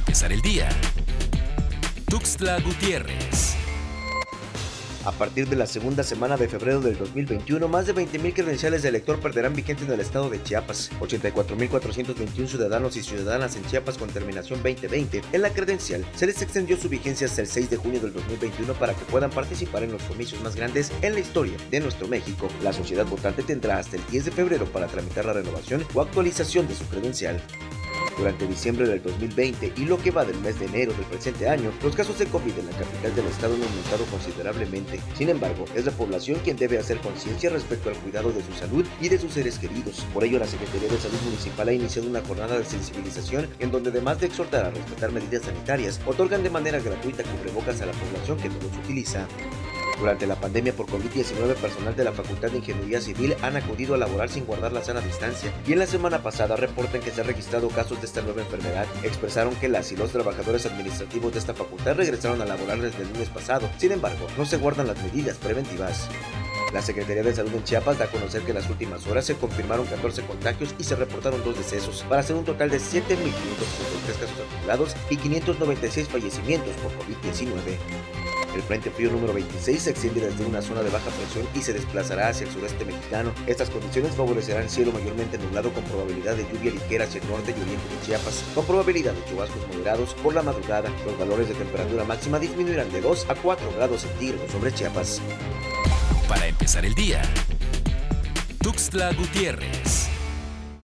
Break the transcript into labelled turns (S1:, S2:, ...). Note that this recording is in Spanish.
S1: empezar el día. Tuxtla Gutiérrez.
S2: A partir de la segunda semana de febrero del 2021, más de 20.000 credenciales de elector perderán vigencia en el estado de Chiapas. 84.421 ciudadanos y ciudadanas en Chiapas con terminación 2020 en la credencial se les extendió su vigencia hasta el 6 de junio del 2021 para que puedan participar en los comicios más grandes en la historia de nuestro México. La sociedad votante tendrá hasta el 10 de febrero para tramitar la renovación o actualización de su credencial. Durante diciembre del 2020 y lo que va del mes de enero del presente año, los casos de COVID en la capital del estado han aumentado considerablemente. Sin embargo, es la población quien debe hacer conciencia respecto al cuidado de su salud y de sus seres queridos. Por ello, la Secretaría de Salud Municipal ha iniciado una jornada de sensibilización en donde además de exhortar a respetar medidas sanitarias, otorgan de manera gratuita cubrebocas a la población que no los utiliza. Durante la pandemia por COVID-19, personal de la Facultad de Ingeniería Civil han acudido a laborar sin guardar la sana distancia y en la semana pasada reportan que se han registrado casos de esta nueva enfermedad. Expresaron que las y los trabajadores administrativos de esta facultad regresaron a laborar desde el lunes pasado. Sin embargo, no se guardan las medidas preventivas. La Secretaría de Salud en Chiapas da a conocer que en las últimas horas se confirmaron 14 contagios y se reportaron dos decesos, para hacer un total de 7.533 casos acumulados y 596 fallecimientos por COVID-19. El Frente Frío número 26 se extiende desde una zona de baja presión y se desplazará hacia el sureste mexicano. Estas condiciones favorecerán cielo mayormente nublado con probabilidad de lluvia ligera hacia el norte y oriente de Chiapas, con probabilidad de chubascos moderados por la madrugada. Los valores de temperatura máxima disminuirán de 2 a 4 grados centígrados sobre Chiapas.
S1: Para empezar el día. Tuxtla Gutiérrez.